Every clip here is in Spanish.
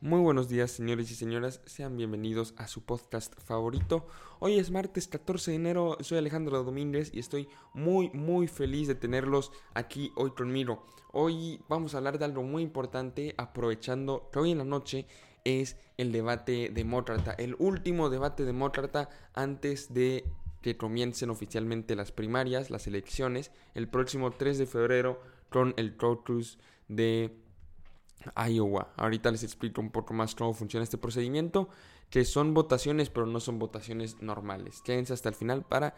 Muy buenos días, señores y señoras. Sean bienvenidos a su podcast favorito. Hoy es martes 14 de enero. Soy Alejandro Domínguez y estoy muy, muy feliz de tenerlos aquí hoy conmigo. Hoy vamos a hablar de algo muy importante, aprovechando que hoy en la noche es el debate demócrata, el último debate demócrata antes de que comiencen oficialmente las primarias, las elecciones, el próximo 3 de febrero con el caucus de Iowa. Ahorita les explico un poco más cómo funciona este procedimiento, que son votaciones, pero no son votaciones normales. Quédense hasta el final para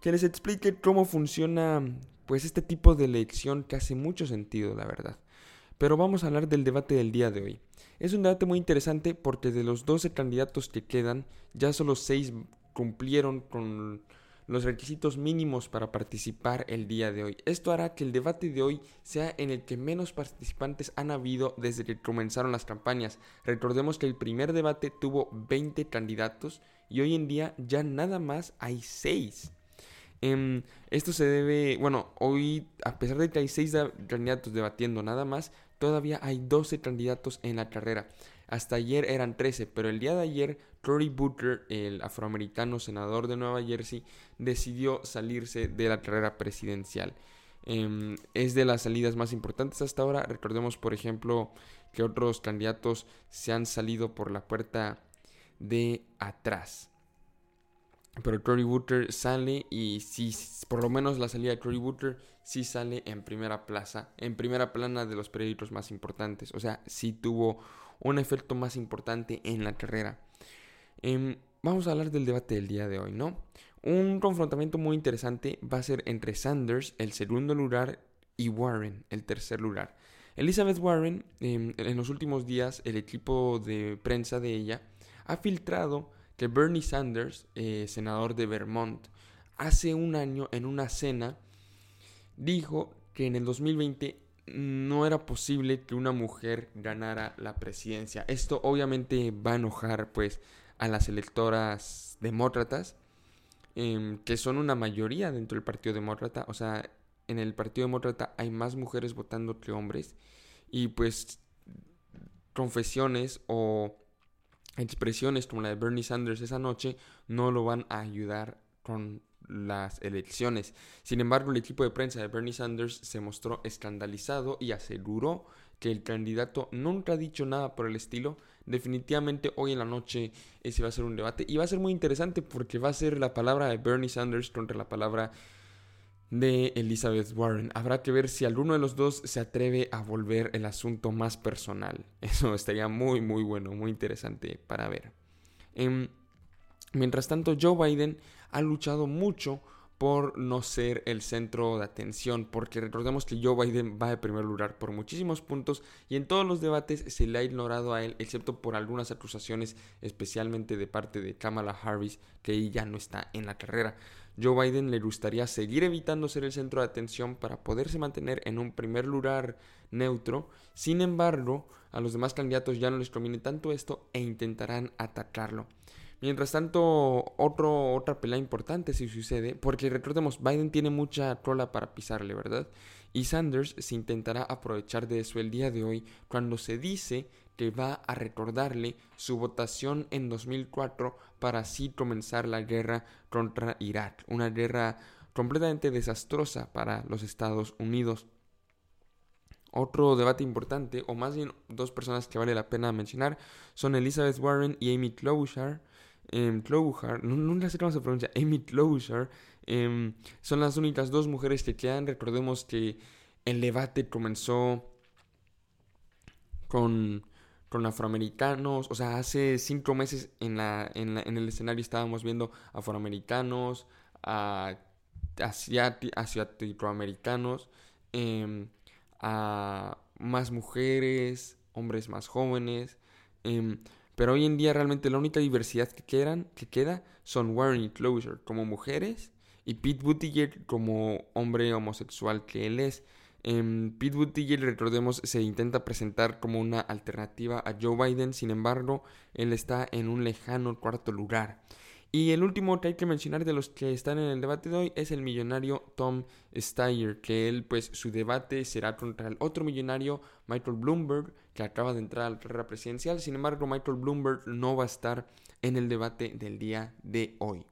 que les explique cómo funciona pues este tipo de elección que hace mucho sentido, la verdad. Pero vamos a hablar del debate del día de hoy. Es un debate muy interesante porque de los 12 candidatos que quedan, ya solo 6 cumplieron con los requisitos mínimos para participar el día de hoy. Esto hará que el debate de hoy sea en el que menos participantes han habido desde que comenzaron las campañas. Recordemos que el primer debate tuvo 20 candidatos y hoy en día ya nada más hay 6. Em, esto se debe, bueno, hoy a pesar de que hay 6 candidatos debatiendo nada más, todavía hay 12 candidatos en la carrera. Hasta ayer eran 13, pero el día de ayer Cory Booker, el afroamericano senador de Nueva Jersey, decidió salirse de la carrera presidencial. Em, es de las salidas más importantes hasta ahora. Recordemos, por ejemplo, que otros candidatos se han salido por la puerta de atrás. Pero Cory Booker sale y si por lo menos la salida de Cory Booker sí sale en primera plaza, en primera plana de los periódicos más importantes. O sea, sí tuvo un efecto más importante en la carrera. Em, vamos a hablar del debate del día de hoy, ¿no? Un confrontamiento muy interesante va a ser entre Sanders, el segundo lugar, y Warren, el tercer lugar. Elizabeth Warren, em, en los últimos días, el equipo de prensa de ella ha filtrado que Bernie Sanders, eh, senador de Vermont, hace un año en una cena dijo que en el 2020 no era posible que una mujer ganara la presidencia. Esto obviamente va a enojar pues a las electoras demócratas, em, que son una mayoría dentro del Partido Demócrata. O sea, en el Partido Demócrata hay más mujeres votando que hombres. Y pues confesiones o expresiones como la de Bernie Sanders esa noche no lo van a ayudar con las elecciones. Sin embargo, el equipo de prensa de Bernie Sanders se mostró escandalizado y aseguró que el candidato nunca ha dicho nada por el estilo. Definitivamente hoy en la noche ese va a ser un debate y va a ser muy interesante porque va a ser la palabra de Bernie Sanders contra la palabra de Elizabeth Warren. Habrá que ver si alguno de los dos se atreve a volver el asunto más personal. Eso estaría muy muy bueno, muy interesante para ver. Em, mientras tanto, Joe Biden ha luchado mucho por no ser el centro de atención, porque recordemos que Joe Biden va de primer lugar por muchísimos puntos y en todos los debates se le ha ignorado a él, excepto por algunas acusaciones, especialmente de parte de Kamala Harris, que ella no está en la carrera. Joe Biden le gustaría seguir evitando ser el centro de atención para poderse mantener en un primer lugar neutro, sin embargo, a los demás candidatos ya no les conviene tanto esto e intentarán atacarlo. Mientras tanto, otro, otra pelea importante si sucede, porque recordemos, Biden tiene mucha cola para pisarle, ¿verdad? Y Sanders se intentará aprovechar de eso el día de hoy cuando se dice que va a recordarle su votación en 2004 para así comenzar la guerra contra Irak, una guerra completamente desastrosa para los Estados Unidos. Otro debate importante, o más bien dos personas que vale la pena mencionar, son Elizabeth Warren y Amy Klobuchar, eh, nunca sé cómo se pronuncia, Amy Klobuchar, em, son las únicas dos mujeres que quedan. Recordemos que el debate comenzó con, con afroamericanos, o sea, hace cinco meses en, la, en, el escenario estábamos viendo afroamericanos, a, asiático-americanos, em, a más mujeres, hombres más jóvenes. Eh, pero hoy en día realmente la única diversidad que, quedan, que queda son Warren y Closer como mujeres y Pete Buttigieg como hombre homosexual que él es. Eh, Pete Buttigieg, recordemos, se intenta presentar como una alternativa a Joe Biden, sin embargo, él está en un lejano cuarto lugar. Y el último que hay que mencionar de los que están en el debate de hoy es el millonario Tom Steyer, que él, pues, su debate será contra el otro millonario, Michael Bloomberg, que acaba de entrar a la carrera presidencial. Sin embargo, Michael Bloomberg no va a estar en el debate del día de hoy.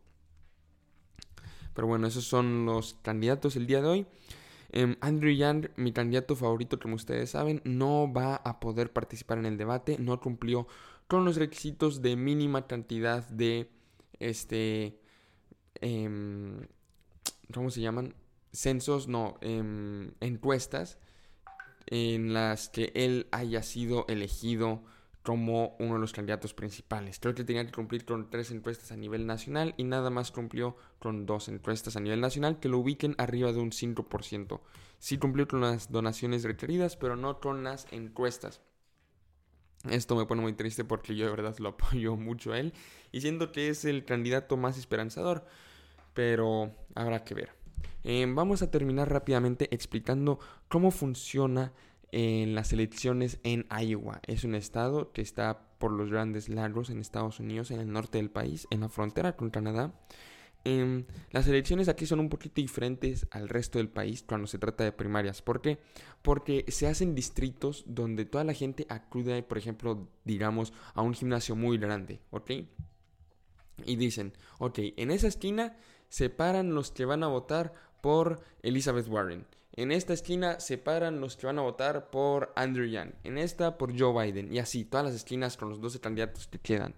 Pero bueno, esos son los candidatos el día de hoy. Em, Andrew Yang, mi candidato favorito, como ustedes saben, no va a poder participar en el debate, no cumplió con los requisitos de mínima cantidad de este, em, ¿cómo se llaman? Censos, no, em, encuestas en las que él haya sido elegido como uno de los candidatos principales. Creo que tenía que cumplir con tres encuestas a nivel nacional y nada más cumplió con dos encuestas a nivel nacional que lo ubiquen arriba de un 5%. Sí cumplió con las donaciones requeridas, pero no con las encuestas. Esto me pone muy triste porque yo de verdad lo apoyo mucho a él y siento que es el candidato más esperanzador, pero habrá que ver. Eh, vamos a terminar rápidamente explicando cómo funciona en las elecciones en Iowa. Es un estado que está por los grandes lagos en Estados Unidos, en el norte del país, en la frontera con Canadá. Em, las elecciones aquí son un poquito diferentes al resto del país cuando se trata de primarias. ¿Por qué? Porque se hacen distritos donde toda la gente acude, por ejemplo, digamos, a un gimnasio muy grande, ¿ok? Y dicen, ok, en esa esquina se paran los que van a votar por Elizabeth Warren. En esta esquina se paran los que van a votar por Andrew Yang. En esta por Joe Biden. Y así, todas las esquinas con los 12 candidatos que quedan.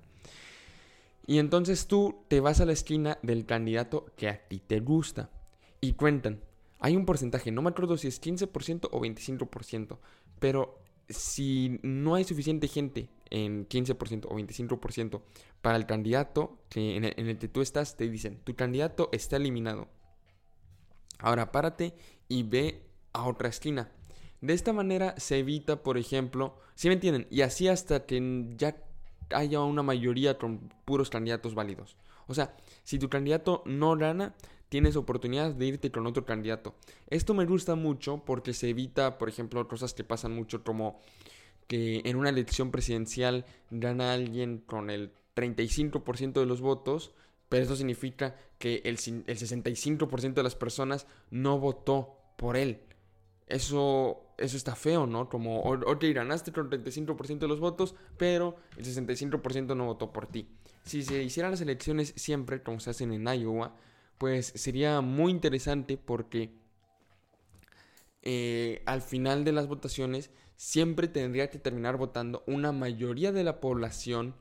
Y entonces tú te vas a la esquina del candidato que a ti te gusta. Y cuentan. Hay un porcentaje, no me acuerdo si es 15% o 25%. Pero si no hay suficiente gente en 15% o 25% para el candidato que en, el, que tú estás, te dicen, tu candidato está eliminado. Ahora párate y ve a otra esquina. De esta manera se evita, por ejemplo, si me entienden? Y así hasta que ya haya una mayoría con puros candidatos válidos. O sea, si tu candidato no gana, tienes oportunidad de irte con otro candidato. Esto me gusta mucho porque se evita, por ejemplo, cosas que pasan mucho como que en una elección presidencial gana alguien con el 35% de los votos, pero eso significa que el, el 65% de las personas no votó por él. Eso eso está feo, ¿no? Como, ok, ganaste con 35% de los votos, pero el 65% no votó por ti. Si se hicieran las elecciones siempre, como se hacen en Iowa, pues sería muy interesante porque eh, al final de las votaciones siempre tendría que terminar votando una mayoría de la población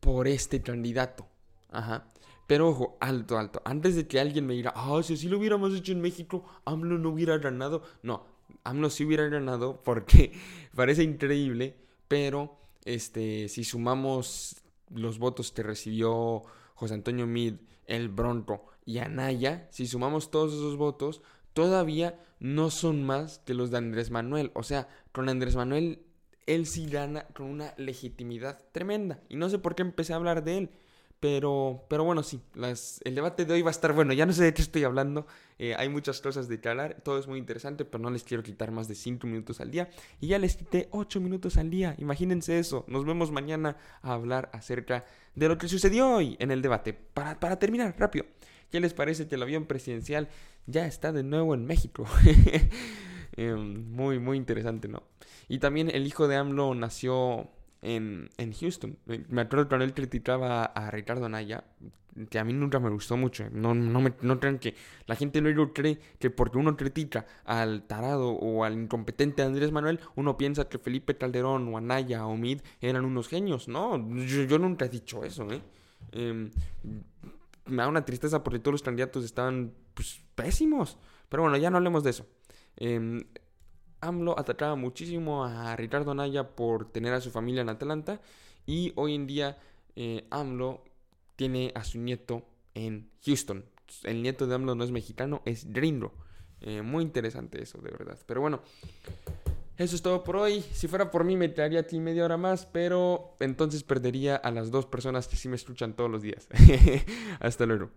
por este candidato. Ajá. Pero ojo, alto, alto. Antes de que alguien me diga, ah, si así lo hubiéramos hecho en México, AMLO no hubiera ganado. No, AMLO sí hubiera ganado porque parece increíble, pero este, si sumamos los votos que recibió José Antonio Mid, El Bronco y Anaya, si sumamos todos esos votos, todavía no son más que los de Andrés Manuel. O sea, con Andrés Manuel, él sí gana con una legitimidad tremenda. Y no sé por qué empecé a hablar de él. Pero, pero bueno, sí, el debate de hoy va a estar bueno. Ya no sé de qué estoy hablando. Eh, hay muchas cosas de que hablar. Todo es muy interesante, pero no les quiero quitar más de 5 minutos al día. Y ya les quité 8 minutos al día. Imagínense eso. Nos vemos mañana a hablar acerca de lo que sucedió hoy en el debate. Para, para terminar, rápido. ¿Qué les parece que el avión presidencial ya está de nuevo en México? Em, muy, muy interesante, ¿no? Y también el hijo de AMLO nació en, en Houston. Me acuerdo cuando él criticaba a Ricardo Anaya, que a mí nunca me gustó mucho. No, no, me, no crean que la gente luego cree que porque uno critica al tarado o al incompetente Andrés Manuel, uno piensa que Felipe Calderón o Anaya o Mid eran unos genios. No, yo, nunca he dicho eso, ¿eh? Em, me da una tristeza porque todos los candidatos estaban pues, pésimos. Pero bueno, ya no hablemos de eso. Eh, AMLO atacaba muchísimo a Ricardo Anaya por tener a su familia en Atlanta y hoy en día eh, AMLO tiene a su nieto en Houston. El nieto de AMLO no es mexicano, es gringo. Eh, muy interesante eso, de verdad. Pero bueno, eso es todo por hoy. Si fuera por mí me traería a ti media hora más, pero entonces perdería a las dos personas que sí me escuchan todos los días. Hasta luego.